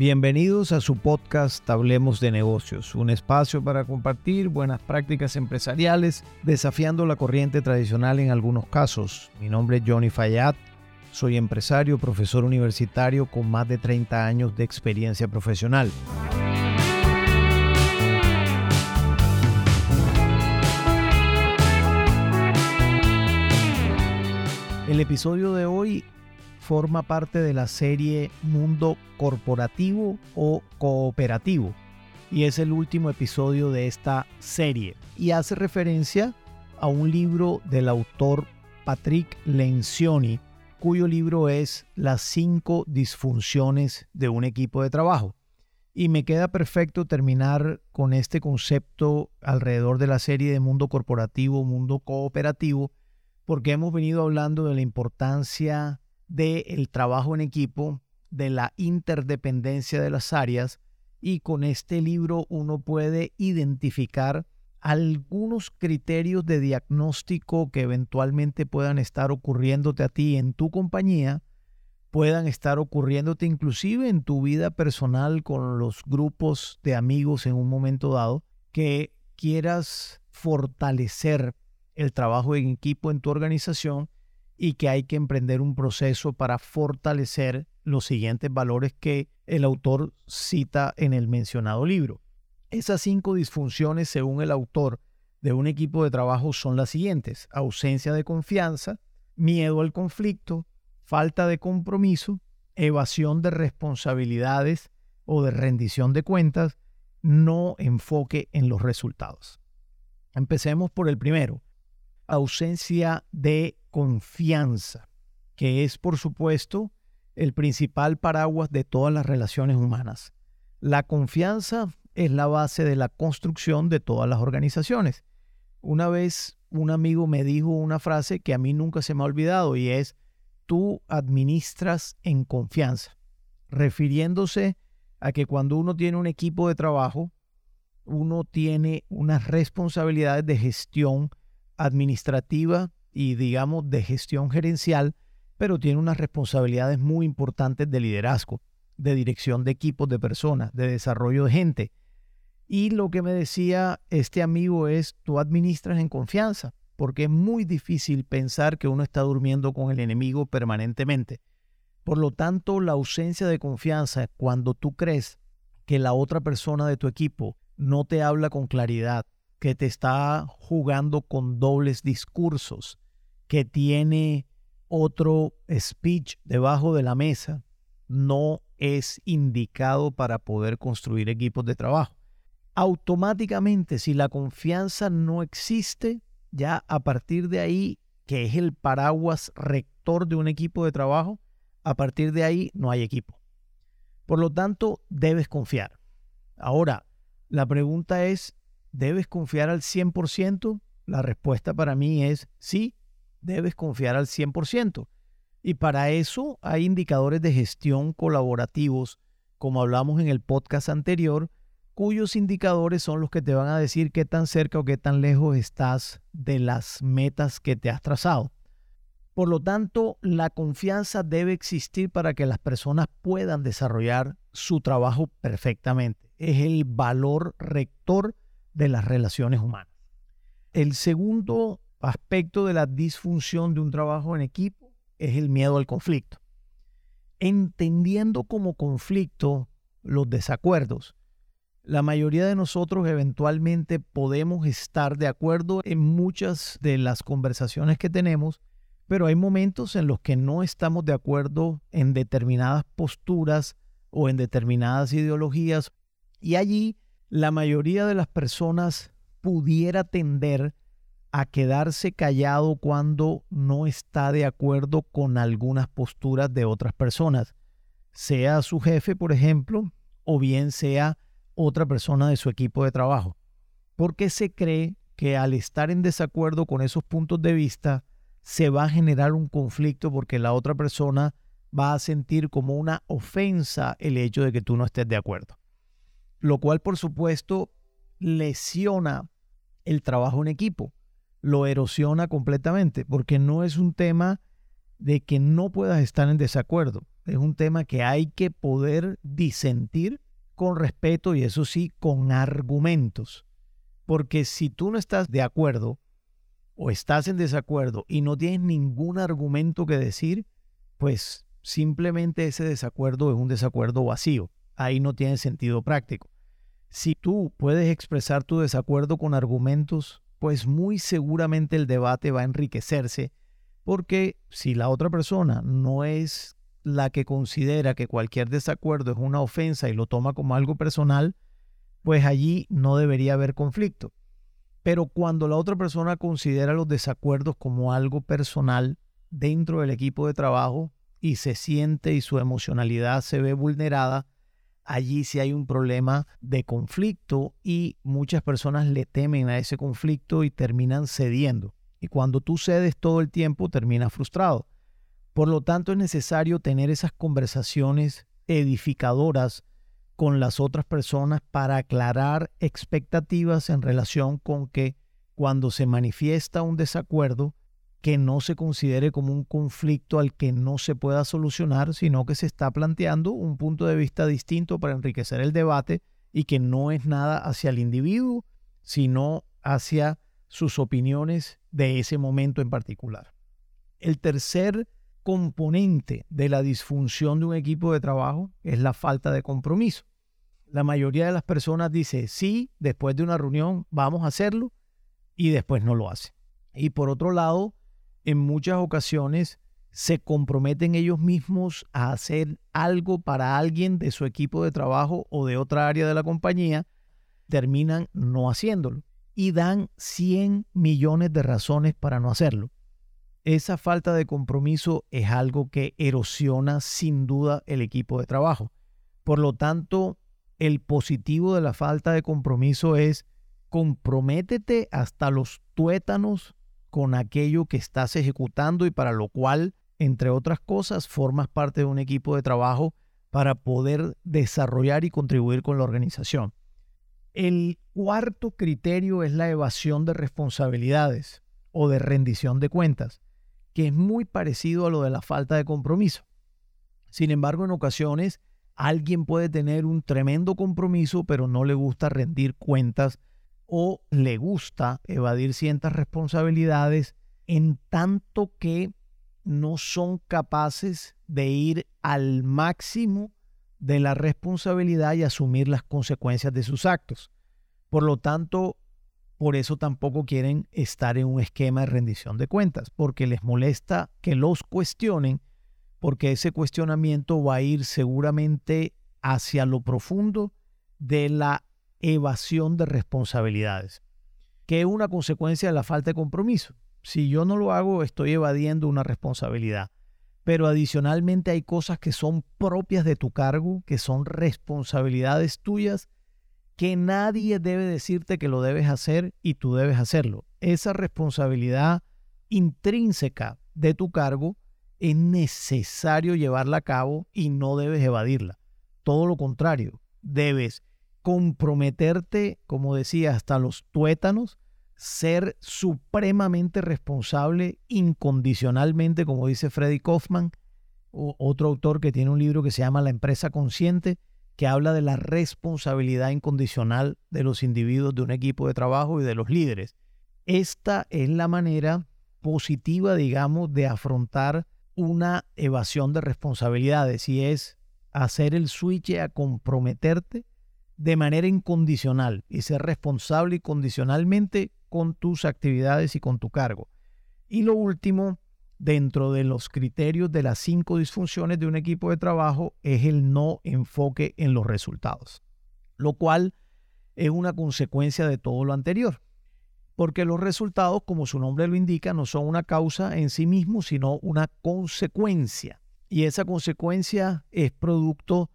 Bienvenidos a su podcast Hablemos de negocios, un espacio para compartir buenas prácticas empresariales, desafiando la corriente tradicional en algunos casos. Mi nombre es Johnny Fayad, soy empresario, profesor universitario con más de 30 años de experiencia profesional. El episodio de hoy forma parte de la serie Mundo Corporativo o Cooperativo y es el último episodio de esta serie y hace referencia a un libro del autor Patrick Lencioni cuyo libro es Las cinco disfunciones de un equipo de trabajo. Y me queda perfecto terminar con este concepto alrededor de la serie de mundo corporativo, mundo cooperativo, porque hemos venido hablando de la importancia del trabajo en equipo, de la interdependencia de las áreas y con este libro uno puede identificar algunos criterios de diagnóstico que eventualmente puedan estar ocurriéndote a ti en tu compañía, puedan estar ocurriéndote inclusive en tu vida personal con los grupos de amigos en un momento dado, que quieras fortalecer el trabajo en equipo en tu organización y que hay que emprender un proceso para fortalecer los siguientes valores que el autor cita en el mencionado libro. Esas cinco disfunciones, según el autor de un equipo de trabajo, son las siguientes. Ausencia de confianza, miedo al conflicto, falta de compromiso, evasión de responsabilidades o de rendición de cuentas, no enfoque en los resultados. Empecemos por el primero, ausencia de confianza, que es por supuesto el principal paraguas de todas las relaciones humanas. La confianza es la base de la construcción de todas las organizaciones. Una vez un amigo me dijo una frase que a mí nunca se me ha olvidado y es, tú administras en confianza, refiriéndose a que cuando uno tiene un equipo de trabajo, uno tiene unas responsabilidades de gestión administrativa y digamos de gestión gerencial, pero tiene unas responsabilidades muy importantes de liderazgo, de dirección de equipos de personas, de desarrollo de gente. Y lo que me decía este amigo es, tú administras en confianza, porque es muy difícil pensar que uno está durmiendo con el enemigo permanentemente. Por lo tanto, la ausencia de confianza cuando tú crees que la otra persona de tu equipo no te habla con claridad, que te está jugando con dobles discursos, que tiene otro speech debajo de la mesa, no es indicado para poder construir equipos de trabajo. Automáticamente, si la confianza no existe, ya a partir de ahí, que es el paraguas rector de un equipo de trabajo, a partir de ahí no hay equipo. Por lo tanto, debes confiar. Ahora, la pregunta es, ¿Debes confiar al 100%? La respuesta para mí es sí, debes confiar al 100%. Y para eso hay indicadores de gestión colaborativos, como hablamos en el podcast anterior, cuyos indicadores son los que te van a decir qué tan cerca o qué tan lejos estás de las metas que te has trazado. Por lo tanto, la confianza debe existir para que las personas puedan desarrollar su trabajo perfectamente. Es el valor rector de las relaciones humanas. El segundo aspecto de la disfunción de un trabajo en equipo es el miedo al conflicto. Entendiendo como conflicto los desacuerdos, la mayoría de nosotros eventualmente podemos estar de acuerdo en muchas de las conversaciones que tenemos, pero hay momentos en los que no estamos de acuerdo en determinadas posturas o en determinadas ideologías y allí la mayoría de las personas pudiera tender a quedarse callado cuando no está de acuerdo con algunas posturas de otras personas, sea su jefe, por ejemplo, o bien sea otra persona de su equipo de trabajo, porque se cree que al estar en desacuerdo con esos puntos de vista, se va a generar un conflicto porque la otra persona va a sentir como una ofensa el hecho de que tú no estés de acuerdo lo cual por supuesto lesiona el trabajo en equipo, lo erosiona completamente, porque no es un tema de que no puedas estar en desacuerdo. Es un tema que hay que poder disentir con respeto y eso sí, con argumentos. Porque si tú no estás de acuerdo o estás en desacuerdo y no tienes ningún argumento que decir, pues simplemente ese desacuerdo es un desacuerdo vacío. Ahí no tiene sentido práctico. Si tú puedes expresar tu desacuerdo con argumentos, pues muy seguramente el debate va a enriquecerse, porque si la otra persona no es la que considera que cualquier desacuerdo es una ofensa y lo toma como algo personal, pues allí no debería haber conflicto. Pero cuando la otra persona considera los desacuerdos como algo personal dentro del equipo de trabajo y se siente y su emocionalidad se ve vulnerada, allí sí hay un problema de conflicto y muchas personas le temen a ese conflicto y terminan cediendo. Y cuando tú cedes todo el tiempo, terminas frustrado. Por lo tanto, es necesario tener esas conversaciones edificadoras con las otras personas para aclarar expectativas en relación con que cuando se manifiesta un desacuerdo, que no se considere como un conflicto al que no se pueda solucionar, sino que se está planteando un punto de vista distinto para enriquecer el debate y que no es nada hacia el individuo, sino hacia sus opiniones de ese momento en particular. El tercer componente de la disfunción de un equipo de trabajo es la falta de compromiso. La mayoría de las personas dice, sí, después de una reunión vamos a hacerlo y después no lo hace. Y por otro lado, en muchas ocasiones se comprometen ellos mismos a hacer algo para alguien de su equipo de trabajo o de otra área de la compañía, terminan no haciéndolo y dan 100 millones de razones para no hacerlo. Esa falta de compromiso es algo que erosiona sin duda el equipo de trabajo. Por lo tanto, el positivo de la falta de compromiso es comprométete hasta los tuétanos con aquello que estás ejecutando y para lo cual, entre otras cosas, formas parte de un equipo de trabajo para poder desarrollar y contribuir con la organización. El cuarto criterio es la evasión de responsabilidades o de rendición de cuentas, que es muy parecido a lo de la falta de compromiso. Sin embargo, en ocasiones alguien puede tener un tremendo compromiso, pero no le gusta rendir cuentas o le gusta evadir ciertas responsabilidades en tanto que no son capaces de ir al máximo de la responsabilidad y asumir las consecuencias de sus actos. Por lo tanto, por eso tampoco quieren estar en un esquema de rendición de cuentas, porque les molesta que los cuestionen, porque ese cuestionamiento va a ir seguramente hacia lo profundo de la evasión de responsabilidades, que es una consecuencia de la falta de compromiso. Si yo no lo hago, estoy evadiendo una responsabilidad. Pero adicionalmente hay cosas que son propias de tu cargo, que son responsabilidades tuyas, que nadie debe decirte que lo debes hacer y tú debes hacerlo. Esa responsabilidad intrínseca de tu cargo es necesario llevarla a cabo y no debes evadirla. Todo lo contrario, debes comprometerte, como decía, hasta los tuétanos, ser supremamente responsable incondicionalmente, como dice Freddy Kaufman, otro autor que tiene un libro que se llama La empresa consciente, que habla de la responsabilidad incondicional de los individuos de un equipo de trabajo y de los líderes. Esta es la manera positiva, digamos, de afrontar una evasión de responsabilidades y es hacer el switch a comprometerte de manera incondicional y ser responsable incondicionalmente con tus actividades y con tu cargo. Y lo último, dentro de los criterios de las cinco disfunciones de un equipo de trabajo, es el no enfoque en los resultados, lo cual es una consecuencia de todo lo anterior. Porque los resultados, como su nombre lo indica, no son una causa en sí mismos, sino una consecuencia. Y esa consecuencia es producto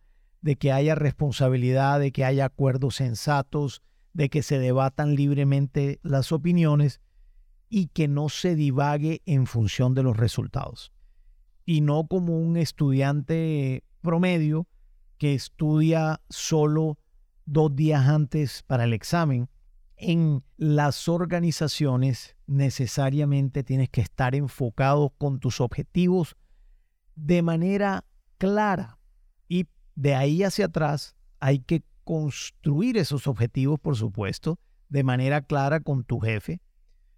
de que haya responsabilidad, de que haya acuerdos sensatos, de que se debatan libremente las opiniones y que no se divague en función de los resultados. Y no como un estudiante promedio que estudia solo dos días antes para el examen. En las organizaciones necesariamente tienes que estar enfocado con tus objetivos de manera clara. Y de ahí hacia atrás hay que construir esos objetivos, por supuesto, de manera clara con tu jefe,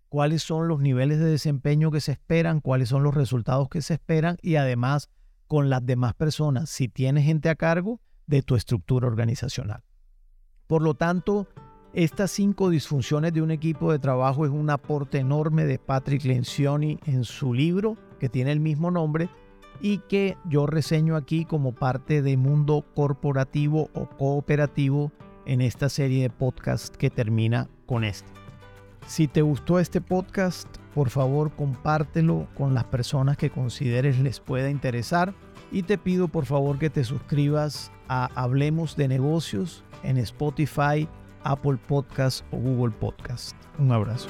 cuáles son los niveles de desempeño que se esperan, cuáles son los resultados que se esperan y además con las demás personas, si tienes gente a cargo de tu estructura organizacional. Por lo tanto, estas cinco disfunciones de un equipo de trabajo es un aporte enorme de Patrick Lencioni en su libro, que tiene el mismo nombre, y que yo reseño aquí como parte de Mundo Corporativo o Cooperativo en esta serie de podcast que termina con este. Si te gustó este podcast, por favor compártelo con las personas que consideres les pueda interesar y te pido por favor que te suscribas a Hablemos de negocios en Spotify, Apple Podcast o Google Podcast. Un abrazo.